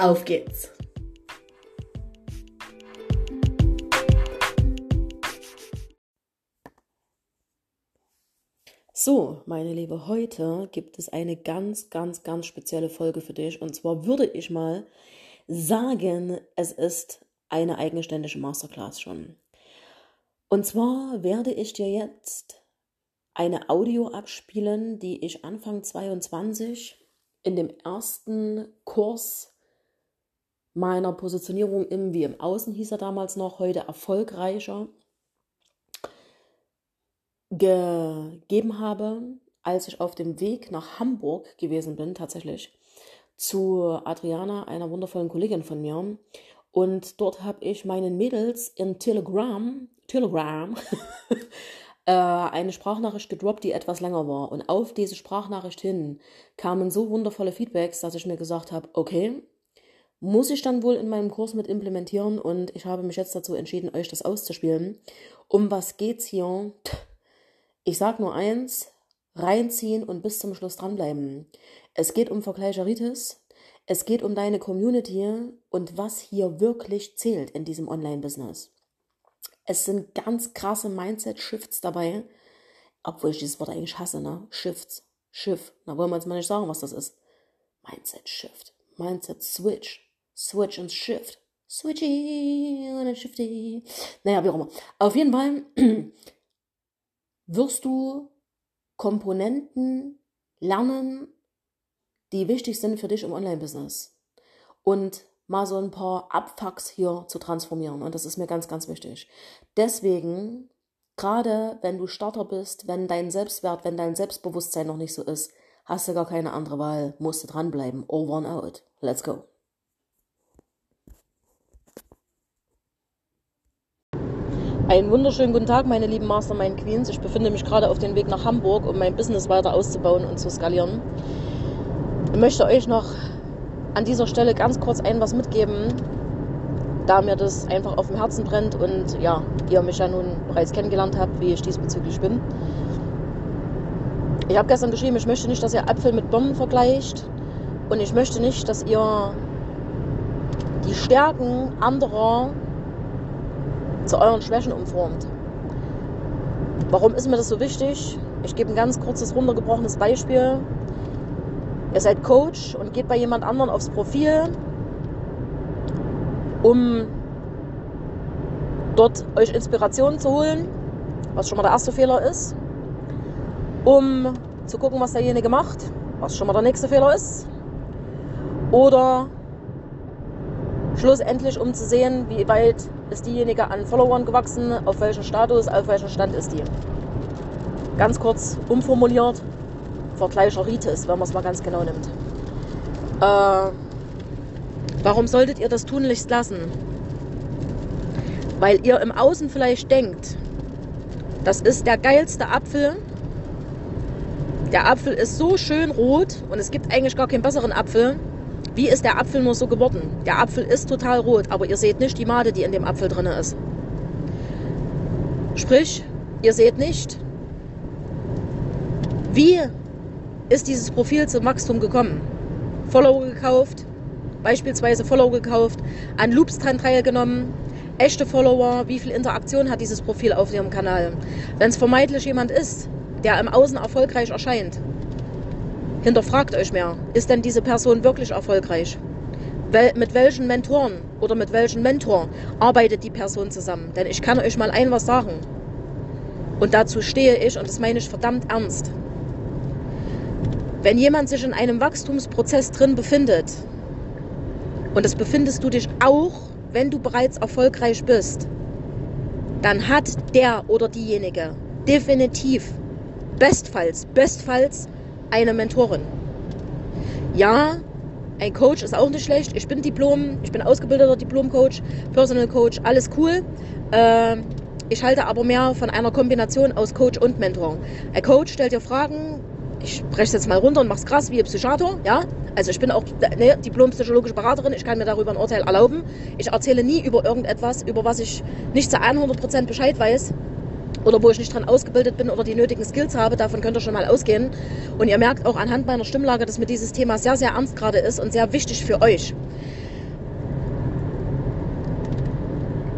Auf geht's! So, meine Liebe, heute gibt es eine ganz, ganz, ganz spezielle Folge für dich. Und zwar würde ich mal sagen, es ist eine eigenständige Masterclass schon. Und zwar werde ich dir jetzt eine Audio abspielen, die ich Anfang 22 in dem ersten Kurs meiner Positionierung im wie im Außen hieß er damals noch, heute erfolgreicher gegeben habe, als ich auf dem Weg nach Hamburg gewesen bin, tatsächlich, zu Adriana, einer wundervollen Kollegin von mir. Und dort habe ich meinen Mädels in Telegram, Telegram, äh, eine Sprachnachricht gedroppt, die etwas länger war. Und auf diese Sprachnachricht hin kamen so wundervolle Feedbacks, dass ich mir gesagt habe, okay, muss ich dann wohl in meinem Kurs mit implementieren und ich habe mich jetzt dazu entschieden, euch das auszuspielen. Um was geht's hier? Ich sag nur eins, reinziehen und bis zum Schluss dranbleiben. Es geht um Vergleicheritis, es geht um deine Community und was hier wirklich zählt in diesem Online-Business. Es sind ganz krasse Mindset-Shifts dabei, obwohl ich dieses Wort eigentlich hasse, ne? Shifts, Shift. Na, wollen wir jetzt mal nicht sagen, was das ist. Mindset-Shift, Mindset-Switch. Switch und Shift. Switchy und Shifty. Naja, wie auch immer. Auf jeden Fall wirst du Komponenten lernen, die wichtig sind für dich im Online-Business. Und mal so ein paar Abfucks hier zu transformieren. Und das ist mir ganz, ganz wichtig. Deswegen, gerade wenn du Starter bist, wenn dein Selbstwert, wenn dein Selbstbewusstsein noch nicht so ist, hast du gar keine andere Wahl, musst du dranbleiben. Over and out. Let's go. Einen wunderschönen guten Tag, meine lieben Mastermind Queens. Ich befinde mich gerade auf dem Weg nach Hamburg, um mein Business weiter auszubauen und zu skalieren. Ich möchte euch noch an dieser Stelle ganz kurz ein was mitgeben, da mir das einfach auf dem Herzen brennt und ja, ihr mich ja nun bereits kennengelernt habt, wie ich diesbezüglich bin. Ich habe gestern geschrieben, ich möchte nicht, dass ihr Äpfel mit Birnen vergleicht und ich möchte nicht, dass ihr die Stärken anderer zu euren Schwächen umformt. Warum ist mir das so wichtig? Ich gebe ein ganz kurzes, runtergebrochenes Beispiel. Ihr seid Coach und geht bei jemand anderen aufs Profil, um dort euch Inspiration zu holen, was schon mal der erste Fehler ist, um zu gucken, was derjenige macht, was schon mal der nächste Fehler ist, oder schlussendlich um zu sehen, wie weit ist diejenige an Followern gewachsen, auf welchem Status, auf welchem Stand ist die. Ganz kurz umformuliert, Vergleicheritis, wenn man es mal ganz genau nimmt. Äh, warum solltet ihr das tunlichst lassen? Weil ihr im Außen vielleicht denkt, das ist der geilste Apfel. Der Apfel ist so schön rot und es gibt eigentlich gar keinen besseren Apfel. Wie ist der Apfel nur so geworden? Der Apfel ist total rot, aber ihr seht nicht die Made, die in dem Apfel drin ist. Sprich, ihr seht nicht, wie ist dieses Profil zum Wachstum gekommen. Follower gekauft, beispielsweise Follower gekauft, an Loops dran teilgenommen, echte Follower, wie viel Interaktion hat dieses Profil auf ihrem Kanal. Wenn es vermeintlich jemand ist, der im Außen erfolgreich erscheint, Hinterfragt euch mehr, ist denn diese Person wirklich erfolgreich? Wel mit welchen Mentoren oder mit welchem Mentor arbeitet die Person zusammen? Denn ich kann euch mal ein was sagen. Und dazu stehe ich und das meine ich verdammt ernst. Wenn jemand sich in einem Wachstumsprozess drin befindet, und das befindest du dich auch, wenn du bereits erfolgreich bist, dann hat der oder diejenige definitiv, bestfalls, bestfalls eine Mentorin. Ja, ein Coach ist auch nicht schlecht. Ich bin Diplom, ich bin ausgebildeter Diplom-Coach, Personal Coach, alles cool. Äh, ich halte aber mehr von einer Kombination aus Coach und Mentor. Ein Coach stellt dir Fragen, ich breche jetzt mal runter und mache es krass wie ein Psychiater, ja. Also ich bin auch ne, Diplom-psychologische Beraterin, ich kann mir darüber ein Urteil erlauben. Ich erzähle nie über irgendetwas, über was ich nicht zu 100% Bescheid weiß oder wo ich nicht dran ausgebildet bin oder die nötigen Skills habe, davon könnt ihr schon mal ausgehen. Und ihr merkt auch anhand meiner Stimmlage, dass mir dieses Thema sehr, sehr ernst gerade ist und sehr wichtig für euch.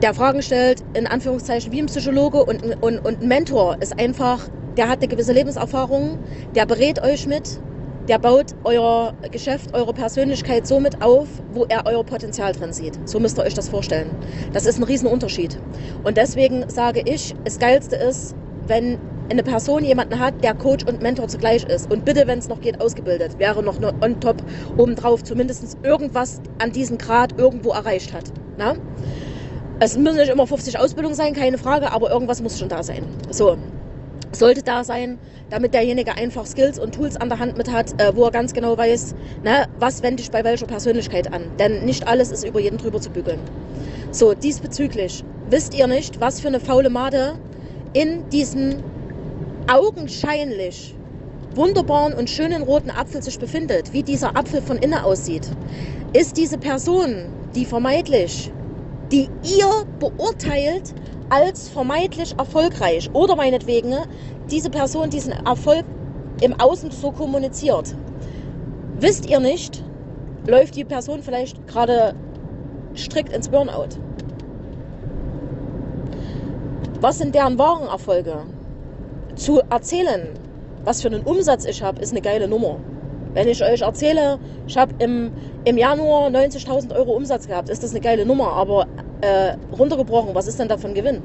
Der Fragen stellt, in Anführungszeichen, wie ein Psychologe und, und, und ein Mentor ist einfach, der hat eine gewisse Lebenserfahrung, der berät euch mit, der baut euer Geschäft, eure Persönlichkeit so mit auf, wo er euer Potenzial drin sieht. So müsst ihr euch das vorstellen. Das ist ein Riesenunterschied. Und deswegen sage ich, das Geilste ist, wenn eine Person jemanden hat, der Coach und Mentor zugleich ist. Und bitte, wenn es noch geht, ausgebildet. Wäre noch on top obendrauf zumindest irgendwas an diesem Grad irgendwo erreicht hat. Na? Es müssen nicht immer 50 Ausbildungen sein, keine Frage, aber irgendwas muss schon da sein. So, sollte da sein, damit derjenige einfach Skills und Tools an der Hand mit hat, äh, wo er ganz genau weiß, ne, was wende ich bei welcher Persönlichkeit an. Denn nicht alles ist über jeden drüber zu bügeln. So, diesbezüglich wisst ihr nicht, was für eine faule Made in diesem augenscheinlich wunderbaren und schönen roten Apfel sich befindet, wie dieser Apfel von innen aussieht. Ist diese Person, die vermeintlich, die ihr beurteilt, als vermeintlich erfolgreich oder meinetwegen diese Person diesen Erfolg im Außen so kommuniziert. Wisst ihr nicht, läuft die Person vielleicht gerade strikt ins Burnout? Was sind deren wahren Erfolge? Zu erzählen, was für einen Umsatz ich habe, ist eine geile Nummer. Wenn ich euch erzähle, ich habe im, im Januar 90.000 Euro Umsatz gehabt, ist das eine geile Nummer. Aber äh, runtergebrochen, was ist denn davon Gewinn?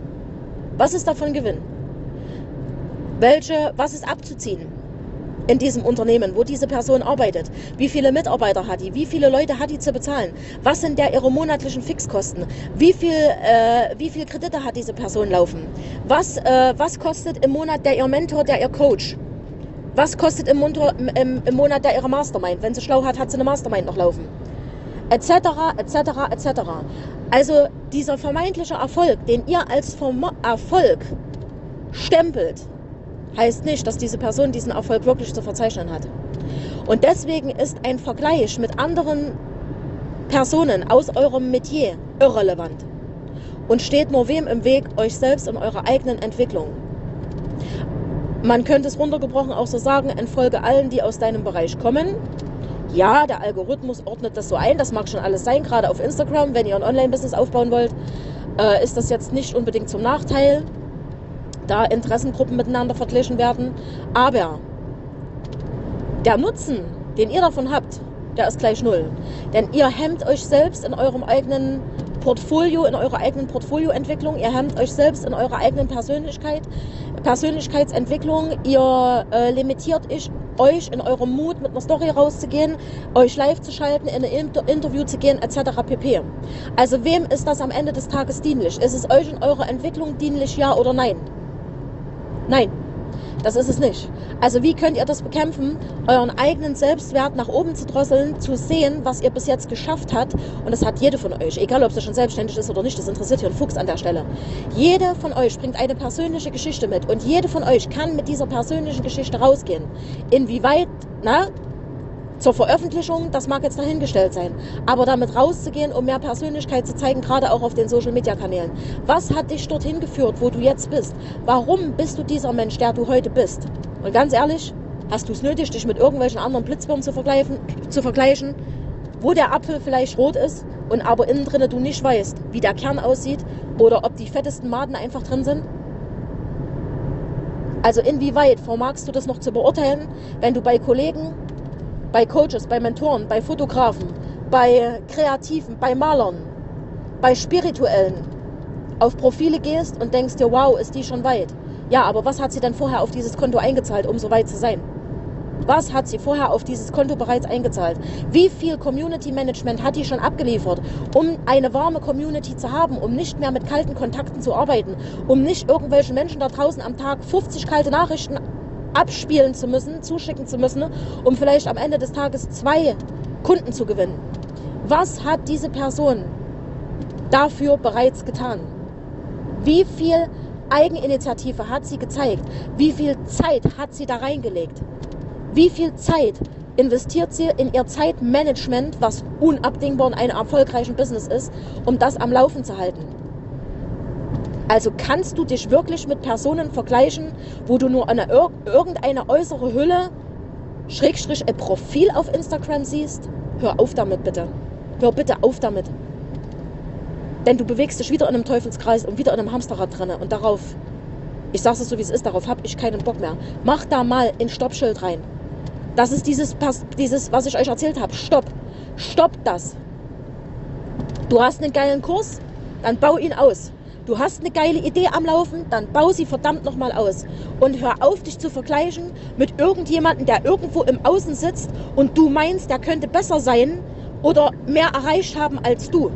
Was ist davon Gewinn? Welche, was ist abzuziehen in diesem Unternehmen, wo diese Person arbeitet? Wie viele Mitarbeiter hat die? Wie viele Leute hat die zu bezahlen? Was sind der ihre monatlichen Fixkosten? Wie viel, äh, wie viel Kredite hat diese Person laufen? Was, äh, was kostet im Monat der ihr Mentor, der ihr Coach? Was kostet im, Montor, im, im Monat der ihre Mastermind? Wenn sie schlau hat, hat sie eine Mastermind noch laufen. Etc., etc., etc. Also dieser vermeintliche Erfolg, den ihr als Vermo Erfolg stempelt, heißt nicht, dass diese Person diesen Erfolg wirklich zu verzeichnen hat. Und deswegen ist ein Vergleich mit anderen Personen aus eurem Metier irrelevant und steht nur wem im Weg, euch selbst in eurer eigenen Entwicklung. Man könnte es runtergebrochen auch so sagen, entfolge allen, die aus deinem Bereich kommen ja, der Algorithmus ordnet das so ein, das mag schon alles sein, gerade auf Instagram, wenn ihr ein Online-Business aufbauen wollt, äh, ist das jetzt nicht unbedingt zum Nachteil, da Interessengruppen miteinander verglichen werden. Aber der Nutzen, den ihr davon habt, der ist gleich null. Denn ihr hemmt euch selbst in eurem eigenen Portfolio, in eurer eigenen Portfolioentwicklung, ihr hemmt euch selbst in eurer eigenen Persönlichkeit, Persönlichkeitsentwicklung, ihr äh, limitiert ich, euch in eurem Mut mit einer Story rauszugehen, euch live zu schalten, in ein Inter Interview zu gehen, etc. pp. Also wem ist das am Ende des Tages dienlich? Ist es euch in eurer Entwicklung dienlich, ja oder nein? Nein. Das ist es nicht. Also wie könnt ihr das bekämpfen, euren eigenen Selbstwert nach oben zu drosseln, zu sehen, was ihr bis jetzt geschafft habt. Und das hat jede von euch, egal ob sie schon selbstständig ist oder nicht, das interessiert hier einen Fuchs an der Stelle. Jede von euch bringt eine persönliche Geschichte mit und jede von euch kann mit dieser persönlichen Geschichte rausgehen. Inwieweit, na, zur Veröffentlichung, das mag jetzt dahingestellt sein. Aber damit rauszugehen, um mehr Persönlichkeit zu zeigen, gerade auch auf den Social-Media-Kanälen. Was hat dich dorthin geführt, wo du jetzt bist? Warum bist du dieser Mensch, der du heute bist? Und ganz ehrlich, hast du es nötig, dich mit irgendwelchen anderen Blitzbirnen zu vergleichen, zu vergleichen, wo der Apfel vielleicht rot ist und aber innen drin du nicht weißt, wie der Kern aussieht oder ob die fettesten Maden einfach drin sind? Also inwieweit vermagst du das noch zu beurteilen, wenn du bei Kollegen bei Coaches, bei Mentoren, bei Fotografen, bei Kreativen, bei Malern, bei Spirituellen auf Profile gehst und denkst dir, wow, ist die schon weit. Ja, aber was hat sie denn vorher auf dieses Konto eingezahlt, um so weit zu sein? Was hat sie vorher auf dieses Konto bereits eingezahlt? Wie viel Community Management hat die schon abgeliefert, um eine warme Community zu haben, um nicht mehr mit kalten Kontakten zu arbeiten, um nicht irgendwelchen Menschen da draußen am Tag 50 kalte Nachrichten abspielen zu müssen, zuschicken zu müssen, um vielleicht am Ende des Tages zwei Kunden zu gewinnen. Was hat diese Person dafür bereits getan? Wie viel Eigeninitiative hat sie gezeigt? Wie viel Zeit hat sie da reingelegt? Wie viel Zeit investiert sie in ihr Zeitmanagement, was unabdingbar in einem erfolgreichen Business ist, um das am Laufen zu halten? Also kannst du dich wirklich mit Personen vergleichen, wo du nur eine, irgendeine äußere Hülle, Schrägstrich ein Profil auf Instagram siehst? Hör auf damit bitte. Hör bitte auf damit. Denn du bewegst dich wieder in einem Teufelskreis und wieder in einem Hamsterrad drin. Und darauf, ich sage es so wie es ist, darauf habe ich keinen Bock mehr. Mach da mal ein Stoppschild rein. Das ist dieses, dieses was ich euch erzählt habe. Stopp. Stopp das. Du hast einen geilen Kurs, dann bau ihn aus. Du hast eine geile Idee am Laufen, dann bau sie verdammt nochmal aus. Und hör auf, dich zu vergleichen mit irgendjemandem, der irgendwo im Außen sitzt und du meinst, der könnte besser sein oder mehr erreicht haben als du.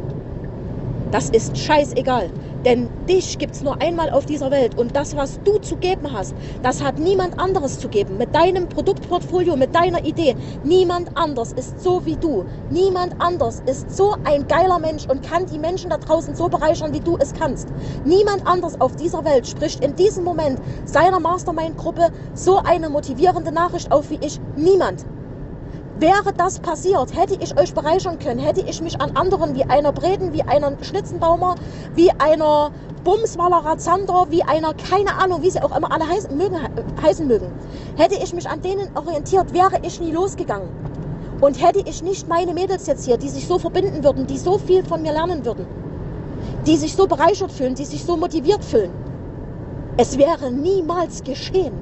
Das ist scheißegal. Denn dich gibt es nur einmal auf dieser Welt und das, was du zu geben hast, das hat niemand anderes zu geben. Mit deinem Produktportfolio, mit deiner Idee. Niemand anders ist so wie du. Niemand anders ist so ein geiler Mensch und kann die Menschen da draußen so bereichern, wie du es kannst. Niemand anders auf dieser Welt spricht in diesem Moment seiner Mastermind-Gruppe so eine motivierende Nachricht auf wie ich. Niemand. Wäre das passiert, hätte ich euch bereichern können, hätte ich mich an anderen wie einer Breden, wie einer Schnitzenbaumer, wie einer Bumswallerer Zander, wie einer, keine Ahnung, wie sie auch immer alle heißen mögen, heißen mögen, hätte ich mich an denen orientiert, wäre ich nie losgegangen. Und hätte ich nicht meine Mädels jetzt hier, die sich so verbinden würden, die so viel von mir lernen würden, die sich so bereichert fühlen, die sich so motiviert fühlen, es wäre niemals geschehen.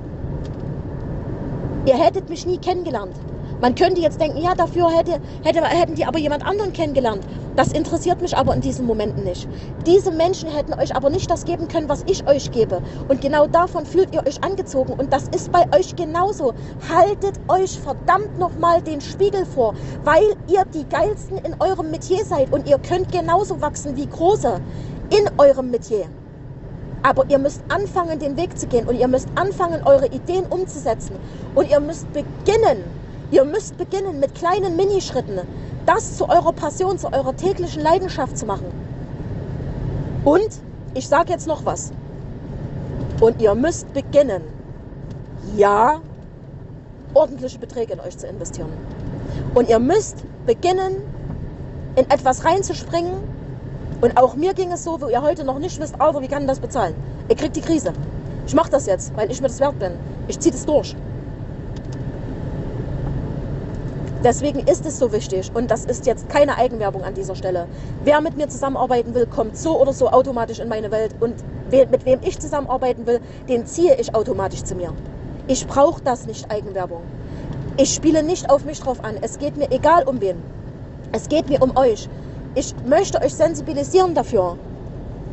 Ihr hättet mich nie kennengelernt. Man könnte jetzt denken, ja, dafür hätte, hätte, hätten die aber jemand anderen kennengelernt. Das interessiert mich aber in diesen Momenten nicht. Diese Menschen hätten euch aber nicht das geben können, was ich euch gebe. Und genau davon fühlt ihr euch angezogen. Und das ist bei euch genauso. Haltet euch verdammt nochmal den Spiegel vor, weil ihr die Geilsten in eurem Metier seid. Und ihr könnt genauso wachsen wie Große in eurem Metier. Aber ihr müsst anfangen, den Weg zu gehen. Und ihr müsst anfangen, eure Ideen umzusetzen. Und ihr müsst beginnen, Ihr müsst beginnen mit kleinen Minischritten, das zu eurer Passion, zu eurer täglichen Leidenschaft zu machen. Und ich sage jetzt noch was. Und ihr müsst beginnen, ja, ordentliche Beträge in euch zu investieren. Und ihr müsst beginnen, in etwas reinzuspringen. Und auch mir ging es so, wo ihr heute noch nicht wisst, Alter, wie kann das bezahlen? Ihr kriegt die Krise. Ich mache das jetzt, weil ich mir das wert bin. Ich ziehe das durch. Deswegen ist es so wichtig und das ist jetzt keine Eigenwerbung an dieser Stelle. Wer mit mir zusammenarbeiten will, kommt so oder so automatisch in meine Welt und mit wem ich zusammenarbeiten will, den ziehe ich automatisch zu mir. Ich brauche das nicht Eigenwerbung. Ich spiele nicht auf mich drauf an. Es geht mir egal um wen. Es geht mir um euch. Ich möchte euch sensibilisieren dafür,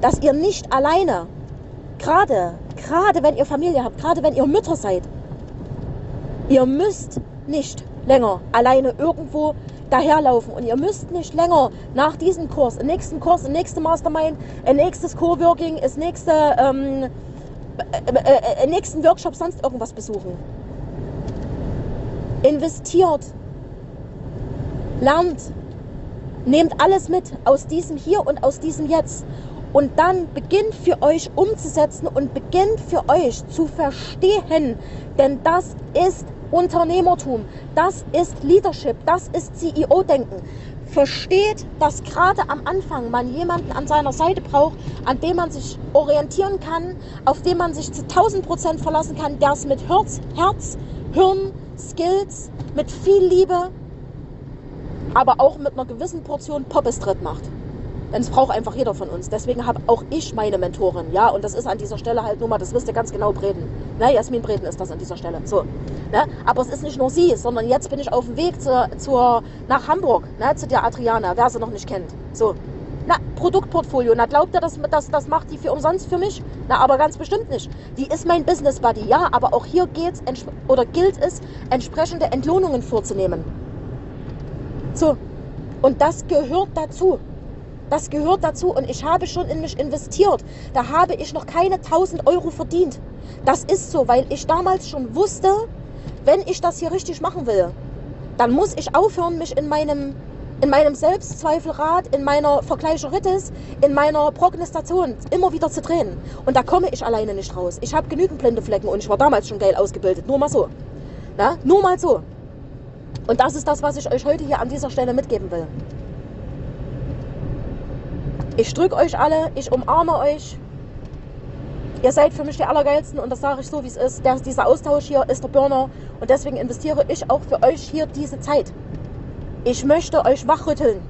dass ihr nicht alleine, gerade, gerade wenn ihr Familie habt, gerade wenn ihr Mütter seid, ihr müsst nicht länger alleine irgendwo daherlaufen. Und ihr müsst nicht länger nach diesem Kurs, im nächsten Kurs, im nächsten Mastermind, ein nächstes Coworking, das nächste, ähm, äh, äh, äh, nächsten Workshop, sonst irgendwas besuchen. Investiert, lernt, nehmt alles mit aus diesem Hier und aus diesem Jetzt. Und dann beginnt für euch umzusetzen und beginnt für euch zu verstehen, denn das ist Unternehmertum, das ist Leadership, das ist CEO-Denken. Versteht, dass gerade am Anfang man jemanden an seiner Seite braucht, an dem man sich orientieren kann, auf dem man sich zu 1000 Prozent verlassen kann, der es mit Herz, Herz, Hirn, Skills, mit viel Liebe, aber auch mit einer gewissen Portion Poppestritt macht. Denn es braucht einfach jeder von uns. Deswegen habe auch ich meine Mentorin. Ja, und das ist an dieser Stelle halt nur mal, das wisst ihr ganz genau, Breden. Ne, Jasmin Breden ist das an dieser Stelle. So. Ne? Aber es ist nicht nur sie, sondern jetzt bin ich auf dem Weg zur, zur, nach Hamburg, ne, zu der Adriana, wer sie noch nicht kennt. So. Na, Produktportfolio. Na, glaubt ihr, das, das, das macht die für umsonst für mich? Na, aber ganz bestimmt nicht. Die ist mein Business Buddy, ja, aber auch hier geht's oder gilt es, entsprechende Entlohnungen vorzunehmen. So. Und das gehört dazu. Das gehört dazu und ich habe schon in mich investiert. Da habe ich noch keine 1000 Euro verdient. Das ist so, weil ich damals schon wusste, wenn ich das hier richtig machen will, dann muss ich aufhören, mich in meinem, in meinem Selbstzweifelrad, in meiner Vergleicheritis, in meiner Prognostation immer wieder zu drehen. Und da komme ich alleine nicht raus. Ich habe genügend blinde Flecken und ich war damals schon geil ausgebildet. Nur mal so. Na? Nur mal so. Und das ist das, was ich euch heute hier an dieser Stelle mitgeben will. Ich drücke euch alle, ich umarme euch. Ihr seid für mich die Allergeilsten und das sage ich so, wie es ist. Der, dieser Austausch hier ist der Burner und deswegen investiere ich auch für euch hier diese Zeit. Ich möchte euch wachrütteln.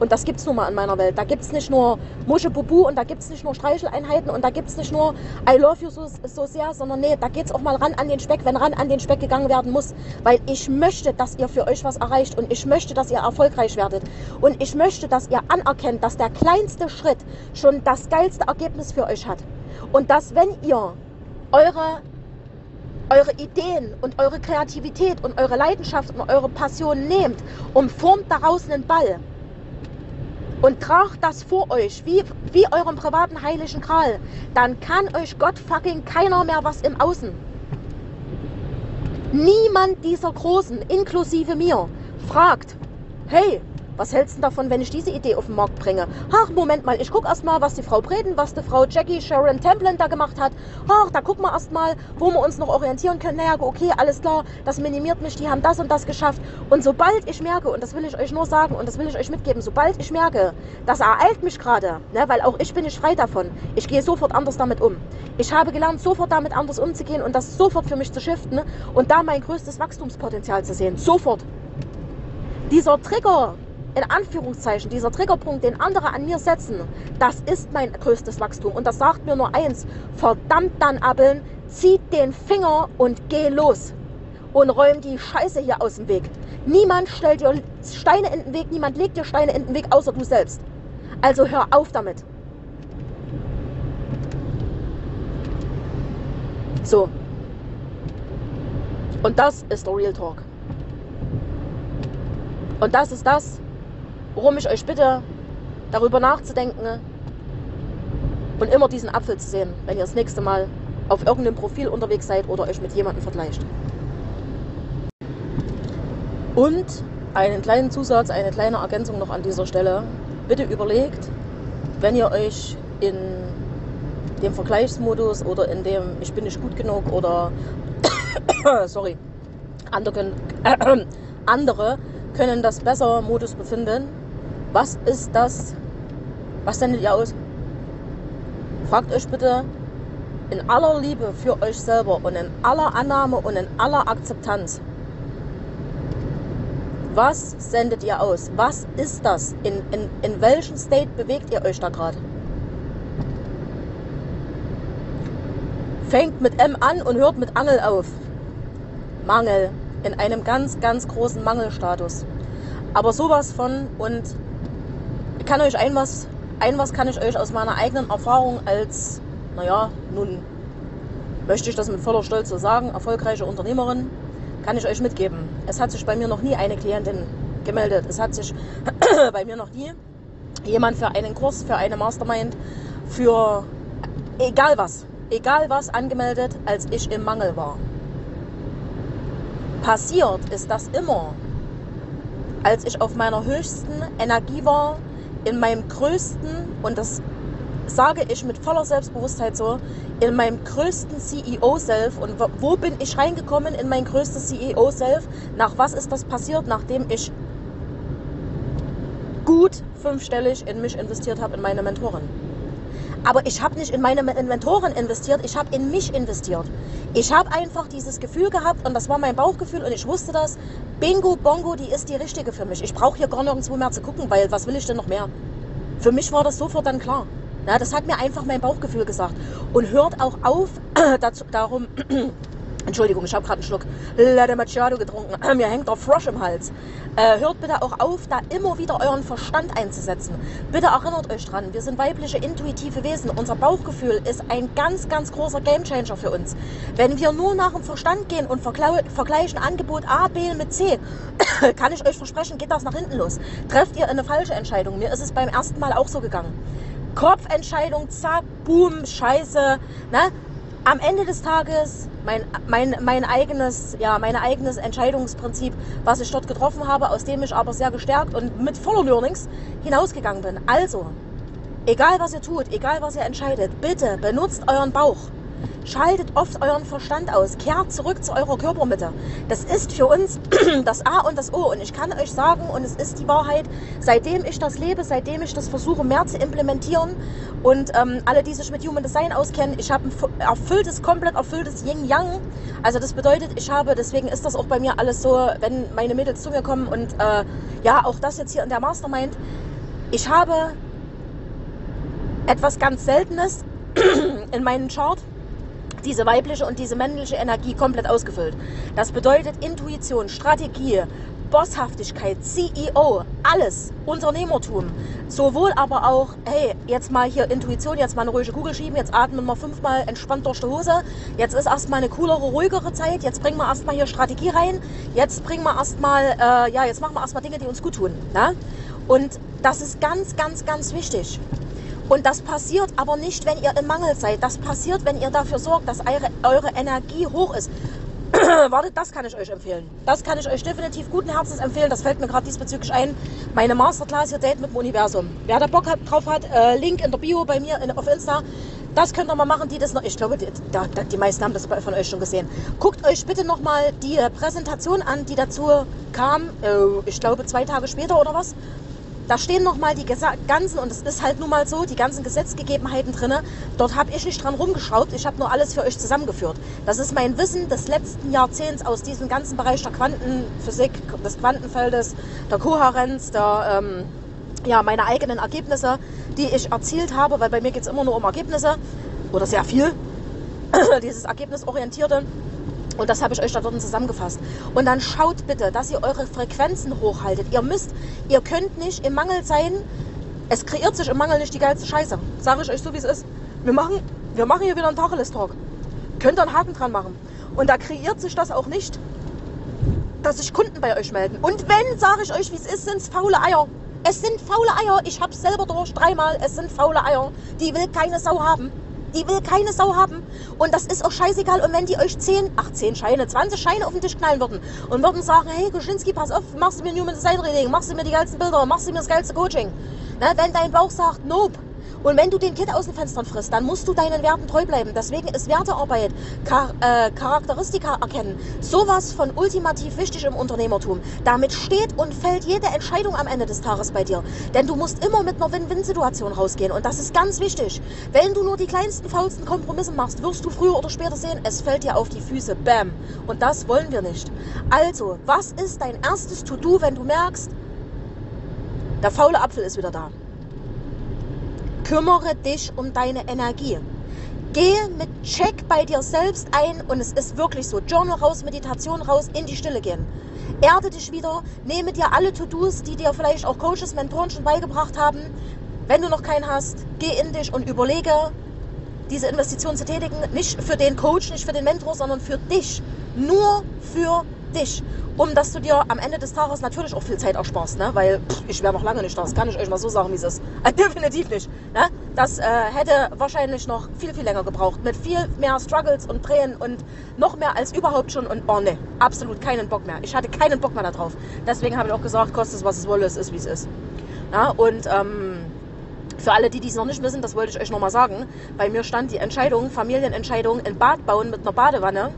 Und das gibt es nun mal in meiner Welt. Da gibt es nicht nur Muschebubu und da gibt es nicht nur Streicheleinheiten und da gibt es nicht nur I love you so, so sehr, sondern nee, da geht es auch mal ran an den Speck, wenn ran an den Speck gegangen werden muss. Weil ich möchte, dass ihr für euch was erreicht und ich möchte, dass ihr erfolgreich werdet. Und ich möchte, dass ihr anerkennt, dass der kleinste Schritt schon das geilste Ergebnis für euch hat. Und dass, wenn ihr eure eure Ideen und eure Kreativität und eure Leidenschaft und eure Passion nehmt und formt daraus einen Ball und tragt das vor euch, wie, wie eurem privaten heiligen Kral, dann kann euch Gott fucking keiner mehr was im Außen. Niemand dieser Großen, inklusive mir, fragt, hey, was hältst du davon, wenn ich diese Idee auf den Markt bringe? Ach, Moment mal, ich gucke erst mal, was die Frau Breden, was die Frau Jackie Sharon Templin da gemacht hat. Ach, da gucken wir erst mal, wo wir uns noch orientieren können. Naja, okay, alles klar, das minimiert mich, die haben das und das geschafft. Und sobald ich merke, und das will ich euch nur sagen und das will ich euch mitgeben, sobald ich merke, das ereilt mich gerade, ne, weil auch ich bin nicht frei davon, ich gehe sofort anders damit um. Ich habe gelernt, sofort damit anders umzugehen und das sofort für mich zu shiften und da mein größtes Wachstumspotenzial zu sehen. Sofort. Dieser Trigger, in Anführungszeichen, dieser Triggerpunkt, den andere an mir setzen, das ist mein größtes Wachstum. Und das sagt mir nur eins, verdammt dann Abeln, zieh den Finger und geh los. Und räum die Scheiße hier aus dem Weg. Niemand stellt dir Steine in den Weg, niemand legt dir Steine in den Weg, außer du selbst. Also hör auf damit. So. Und das ist der Real Talk. Und das ist das, worum ich euch bitte, darüber nachzudenken und immer diesen Apfel zu sehen, wenn ihr das nächste Mal auf irgendeinem Profil unterwegs seid oder euch mit jemandem vergleicht. Und einen kleinen Zusatz, eine kleine Ergänzung noch an dieser Stelle. Bitte überlegt, wenn ihr euch in dem Vergleichsmodus oder in dem Ich bin nicht gut genug oder sorry, andere, äh, andere können das besser Modus befinden, was ist das? Was sendet ihr aus? Fragt euch bitte in aller Liebe für euch selber und in aller Annahme und in aller Akzeptanz. Was sendet ihr aus? Was ist das? In, in, in welchem State bewegt ihr euch da gerade? Fängt mit M an und hört mit Angel auf. Mangel. In einem ganz, ganz großen Mangelstatus. Aber sowas von und kann euch ein was, ein was kann ich euch aus meiner eigenen Erfahrung als, naja, nun möchte ich das mit voller Stolz so sagen, erfolgreiche Unternehmerin, kann ich euch mitgeben. Es hat sich bei mir noch nie eine Klientin gemeldet. Es hat sich bei mir noch nie jemand für einen Kurs, für eine Mastermind, für egal was, egal was angemeldet, als ich im Mangel war. Passiert ist das immer, als ich auf meiner höchsten Energie war, in meinem größten, und das sage ich mit voller Selbstbewusstheit so, in meinem größten CEO-Self. Und wo bin ich reingekommen in mein größtes CEO-Self? Nach was ist das passiert, nachdem ich gut fünfstellig in mich investiert habe, in meine Mentorin? Aber ich habe nicht in meine Mentoren investiert, ich habe in mich investiert. Ich habe einfach dieses Gefühl gehabt und das war mein Bauchgefühl und ich wusste das. Bingo, Bongo, die ist die richtige für mich. Ich brauche hier gar nirgendwo mehr zu gucken, weil was will ich denn noch mehr? Für mich war das sofort dann klar. Ja, das hat mir einfach mein Bauchgefühl gesagt. Und hört auch auf, dazu, darum, Entschuldigung, ich habe gerade einen Schluck Latte Macchiato getrunken. Mir hängt der Frosch im Hals. Äh, hört bitte auch auf, da immer wieder euren Verstand einzusetzen. Bitte erinnert euch dran, wir sind weibliche, intuitive Wesen. Unser Bauchgefühl ist ein ganz, ganz großer Gamechanger für uns. Wenn wir nur nach dem Verstand gehen und vergleichen Angebot A, B mit C, kann ich euch versprechen, geht das nach hinten los. Trefft ihr eine falsche Entscheidung. Mir ist es beim ersten Mal auch so gegangen. Kopfentscheidung, zack, boom, scheiße. Ne? Am Ende des Tages mein, mein, mein, eigenes, ja, mein eigenes Entscheidungsprinzip, was ich dort getroffen habe, aus dem ich aber sehr gestärkt und mit voller Learnings hinausgegangen bin. Also, egal was ihr tut, egal was ihr entscheidet, bitte benutzt euren Bauch. Schaltet oft euren Verstand aus. Kehrt zurück zu eurer Körpermitte. Das ist für uns das A und das O. Und ich kann euch sagen, und es ist die Wahrheit, seitdem ich das lebe, seitdem ich das versuche mehr zu implementieren und ähm, alle, die sich mit Human Design auskennen, ich habe ein erfülltes, komplett erfülltes Yin-Yang. Also das bedeutet, ich habe, deswegen ist das auch bei mir alles so, wenn meine Mädels zu mir kommen und äh, ja, auch das jetzt hier in der Mastermind, ich habe etwas ganz Seltenes in meinem Chart diese weibliche und diese männliche Energie komplett ausgefüllt. Das bedeutet Intuition, Strategie, Bosshaftigkeit, CEO, alles, Unternehmertum. Sowohl aber auch, hey, jetzt mal hier Intuition, jetzt mal eine ruhige Kugel schieben, jetzt atmen wir fünfmal entspannt durch die Hose, jetzt ist erstmal eine coolere, ruhigere Zeit, jetzt bringen wir erstmal hier Strategie rein, jetzt bringen wir erstmal, äh, ja, jetzt machen wir erstmal Dinge, die uns gut tun. Ne? Und das ist ganz, ganz, ganz wichtig. Und das passiert aber nicht, wenn ihr im Mangel seid. Das passiert, wenn ihr dafür sorgt, dass eure, eure Energie hoch ist. Wartet, das kann ich euch empfehlen. Das kann ich euch definitiv guten Herzens empfehlen. Das fällt mir gerade diesbezüglich ein. Meine Masterclass hier Date mit dem Universum. Wer da Bock hat, drauf hat, äh, Link in der Bio bei mir in, auf Insta. Das könnt ihr mal machen, die das noch. Ich glaube, die, die, die meisten haben das von euch schon gesehen. Guckt euch bitte nochmal die Präsentation an, die dazu kam. Äh, ich glaube, zwei Tage später oder was. Da stehen nochmal die ganzen, und es ist halt nun mal so, die ganzen Gesetzgegebenheiten drin. Dort habe ich nicht dran rumgeschraubt, ich habe nur alles für euch zusammengeführt. Das ist mein Wissen des letzten Jahrzehnts aus diesem ganzen Bereich der Quantenphysik, des Quantenfeldes, der Kohärenz, der, ähm, ja, meine eigenen Ergebnisse, die ich erzielt habe, weil bei mir geht es immer nur um Ergebnisse oder sehr viel. Dieses Ergebnisorientierte. Und das habe ich euch da dort zusammengefasst. Und dann schaut bitte, dass ihr eure Frequenzen hochhaltet. Ihr müsst, ihr könnt nicht im Mangel sein. Es kreiert sich im Mangel nicht die geilste Scheiße. Sage ich euch so, wie es ist. Wir machen, wir machen hier wieder einen Tacheles-Talk. Könnt ihr einen Haken dran machen. Und da kreiert sich das auch nicht, dass sich Kunden bei euch melden. Und wenn, sage ich euch, wie es ist, sind es faule Eier. Es sind faule Eier. Ich habe es selber durch dreimal. Es sind faule Eier. Die will keine Sau haben. Die will keine Sau haben. Und das ist auch scheißegal. Und wenn die euch 10, ach 10 Scheine, 20 Scheine auf den Tisch knallen würden und würden sagen, hey Kuschinski, pass auf, machst du mir Human Design Reading, machst du mir die geilsten Bilder, machst du mir das geilste Coaching. Na, wenn dein Bauch sagt, nope, und wenn du den Kind aus den Fenstern frisst, dann musst du deinen Werten treu bleiben. Deswegen ist Wertearbeit, Char äh, Charakteristika erkennen, sowas von ultimativ wichtig im Unternehmertum. Damit steht und fällt jede Entscheidung am Ende des Tages bei dir. Denn du musst immer mit einer Win-Win-Situation rausgehen. Und das ist ganz wichtig. Wenn du nur die kleinsten, faulsten Kompromisse machst, wirst du früher oder später sehen, es fällt dir auf die Füße. Bam. Und das wollen wir nicht. Also, was ist dein erstes To-Do, wenn du merkst, der faule Apfel ist wieder da? Kümmere dich um deine Energie. Gehe mit Check bei dir selbst ein und es ist wirklich so. Journal raus, Meditation raus, in die Stille gehen. Erde dich wieder, nehme dir alle To-Dos, die dir vielleicht auch Coaches, Mentoren schon beigebracht haben. Wenn du noch keinen hast, geh in dich und überlege, diese Investition zu tätigen. Nicht für den Coach, nicht für den Mentor, sondern für dich. Nur für dich um dass du dir am Ende des Tages natürlich auch viel Zeit ersparst, ne? weil pff, ich wäre noch lange nicht da, das kann ich euch mal so sagen, wie es ist. Äh, definitiv nicht. Ne? Das äh, hätte wahrscheinlich noch viel, viel länger gebraucht, mit viel mehr Struggles und Tränen und noch mehr als überhaupt schon und oh ne, absolut keinen Bock mehr. Ich hatte keinen Bock mehr darauf. Deswegen habe ich auch gesagt, kostet es, was es wolle, es ist, wie es ist. Ja? Und ähm, für alle, die dies noch nicht wissen, das wollte ich euch nochmal sagen. Bei mir stand die Entscheidung, Familienentscheidung, ein Bad bauen mit einer Badewanne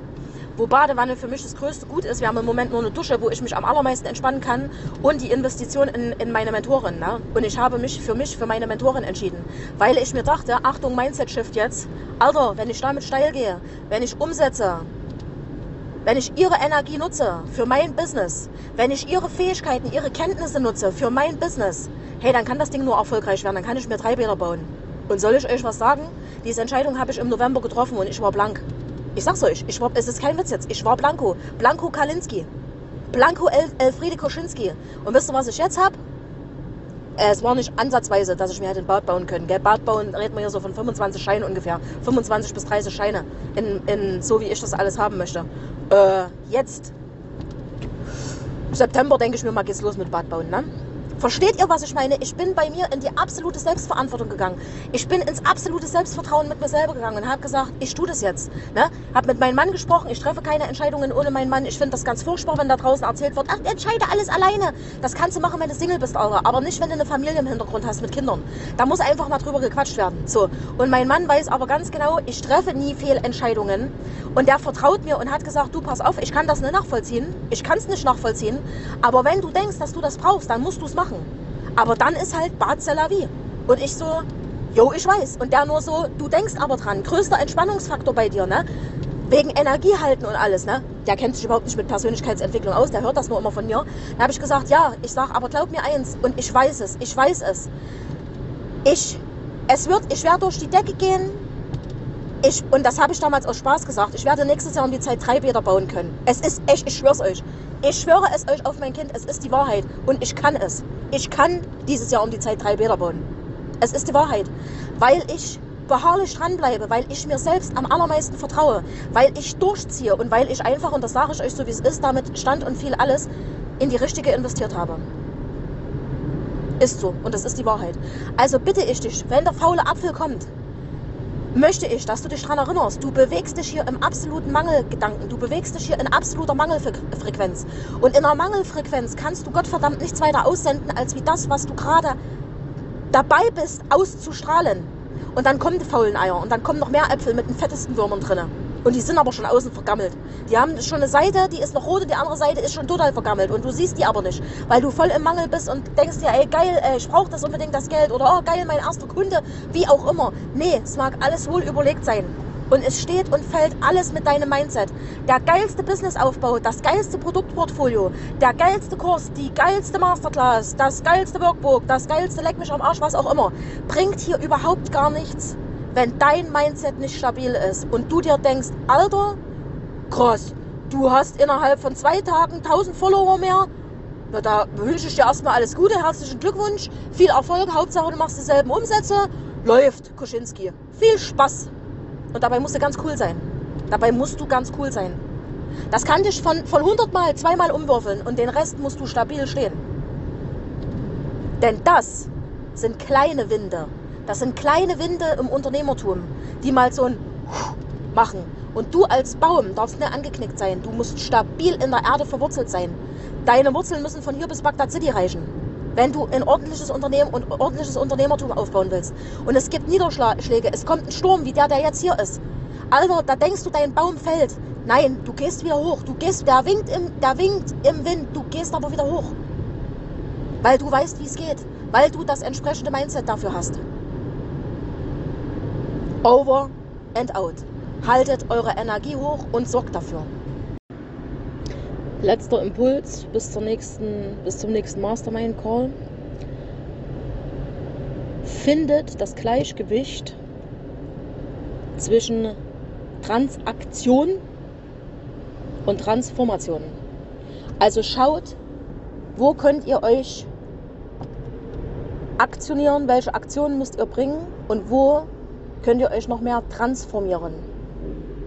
wo Badewanne für mich das größte Gut ist. Wir haben im Moment nur eine Dusche, wo ich mich am allermeisten entspannen kann und die Investition in, in meine Mentorin. Ne? Und ich habe mich für mich, für meine Mentorin entschieden, weil ich mir dachte, Achtung, Mindset-Shift jetzt. Alter, wenn ich damit steil gehe, wenn ich umsetze, wenn ich ihre Energie nutze für mein Business, wenn ich ihre Fähigkeiten, ihre Kenntnisse nutze für mein Business, hey, dann kann das Ding nur erfolgreich werden, dann kann ich mir drei Bäder bauen. Und soll ich euch was sagen? Diese Entscheidung habe ich im November getroffen und ich war blank. Ich sag's euch, ich war, es ist kein Witz jetzt. Ich war Blanco. Blanco Kalinski. Blanco El Elfriede Koschinski. Und wisst ihr, was ich jetzt hab? Es war nicht ansatzweise, dass ich mir hätte ein Bad bauen können. Gell? Bad bauen reden wir hier so von 25 Scheinen ungefähr. 25 bis 30 Scheine. In, in so wie ich das alles haben möchte. Äh, jetzt, September, denke ich mir mal, geht's los mit Bad bauen. Ne? Versteht ihr, was ich meine? Ich bin bei mir in die absolute Selbstverantwortung gegangen. Ich bin ins absolute Selbstvertrauen mit mir selber gegangen und habe gesagt, ich tue das jetzt. Ne? Habe mit meinem Mann gesprochen, ich treffe keine Entscheidungen ohne meinen Mann. Ich finde das ganz furchtbar, wenn da draußen erzählt wird, ach, entscheide alles alleine. Das kannst du machen, wenn du Single bist, Alter. Aber nicht, wenn du eine Familie im Hintergrund hast mit Kindern. Da muss einfach mal drüber gequatscht werden. So. Und mein Mann weiß aber ganz genau, ich treffe nie Fehlentscheidungen. Und der vertraut mir und hat gesagt, du pass auf, ich kann das nicht nachvollziehen. Ich kann es nicht nachvollziehen. Aber wenn du denkst, dass du das brauchst, dann musst du es machen machen. Aber dann ist halt Bad Wie. Und ich so, jo, ich weiß. Und der nur so, du denkst aber dran, größter Entspannungsfaktor bei dir, ne? Wegen Energie halten und alles, ne? Der kennt sich überhaupt nicht mit Persönlichkeitsentwicklung aus, der hört das nur immer von mir. Da habe ich gesagt, ja, ich sag, aber glaub mir eins, und ich weiß es, ich weiß es. Ich, es wird, ich werde durch die Decke gehen, ich, und das habe ich damals aus Spaß gesagt, ich werde nächstes Jahr um die Zeit drei Bäder bauen können. Es ist echt, ich schwör's euch. Ich schwöre es euch auf mein Kind, es ist die Wahrheit. Und ich kann es. Ich kann dieses Jahr um die Zeit drei Bäder bauen. Es ist die Wahrheit. Weil ich beharrlich dranbleibe, weil ich mir selbst am allermeisten vertraue, weil ich durchziehe und weil ich einfach, und das sage ich euch so wie es ist, damit Stand und viel alles in die richtige investiert habe. Ist so. Und das ist die Wahrheit. Also bitte ich dich, wenn der faule Apfel kommt, möchte ich, dass du dich daran erinnerst, du bewegst dich hier im absoluten Mangelgedanken, du bewegst dich hier in absoluter Mangelfrequenz. Und in einer Mangelfrequenz kannst du Gottverdammt nichts weiter aussenden, als wie das, was du gerade dabei bist, auszustrahlen. Und dann kommen die faulen Eier und dann kommen noch mehr Äpfel mit den fettesten Würmern drinnen. Und die sind aber schon außen vergammelt. Die haben schon eine Seite, die ist noch rot und die andere Seite ist schon total vergammelt. Und du siehst die aber nicht, weil du voll im Mangel bist und denkst dir, ey, geil, ey, ich brauche das unbedingt, das Geld. Oder, oh, geil, mein erster Kunde. Wie auch immer. Nee, es mag alles wohl überlegt sein. Und es steht und fällt alles mit deinem Mindset. Der geilste Businessaufbau, das geilste Produktportfolio, der geilste Kurs, die geilste Masterclass, das geilste Workbook, das geilste Leck mich am Arsch, was auch immer, bringt hier überhaupt gar nichts, wenn dein Mindset nicht stabil ist und du dir denkst, Alter, krass, du hast innerhalb von zwei Tagen 1000 Follower mehr, na, da wünsche ich dir erstmal alles Gute, herzlichen Glückwunsch, viel Erfolg, Hauptsache du machst dieselben Umsätze, läuft, Kuschinski. Viel Spaß. Und dabei musst du ganz cool sein. Dabei musst du ganz cool sein. Das kann dich von, von 100 Mal zweimal umwürfeln und den Rest musst du stabil stehen. Denn das sind kleine Winde, das sind kleine Winde im Unternehmertum, die mal so ein machen. Und du als Baum darfst nicht angeknickt sein. Du musst stabil in der Erde verwurzelt sein. Deine Wurzeln müssen von hier bis Bagdad City reichen. Wenn du ein ordentliches Unternehmen und ordentliches Unternehmertum aufbauen willst. Und es gibt Niederschläge. Es kommt ein Sturm wie der, der jetzt hier ist. Alter, da denkst du, dein Baum fällt. Nein, du gehst wieder hoch. Du gehst, der winkt im, der winkt im Wind. Du gehst aber wieder hoch. Weil du weißt, wie es geht. Weil du das entsprechende Mindset dafür hast. Over and out. Haltet eure Energie hoch und sorgt dafür. Letzter Impuls bis, zur nächsten, bis zum nächsten Mastermind Call. Findet das Gleichgewicht zwischen Transaktion und Transformation. Also schaut, wo könnt ihr euch aktionieren, welche Aktionen müsst ihr bringen und wo könnt ihr euch noch mehr transformieren.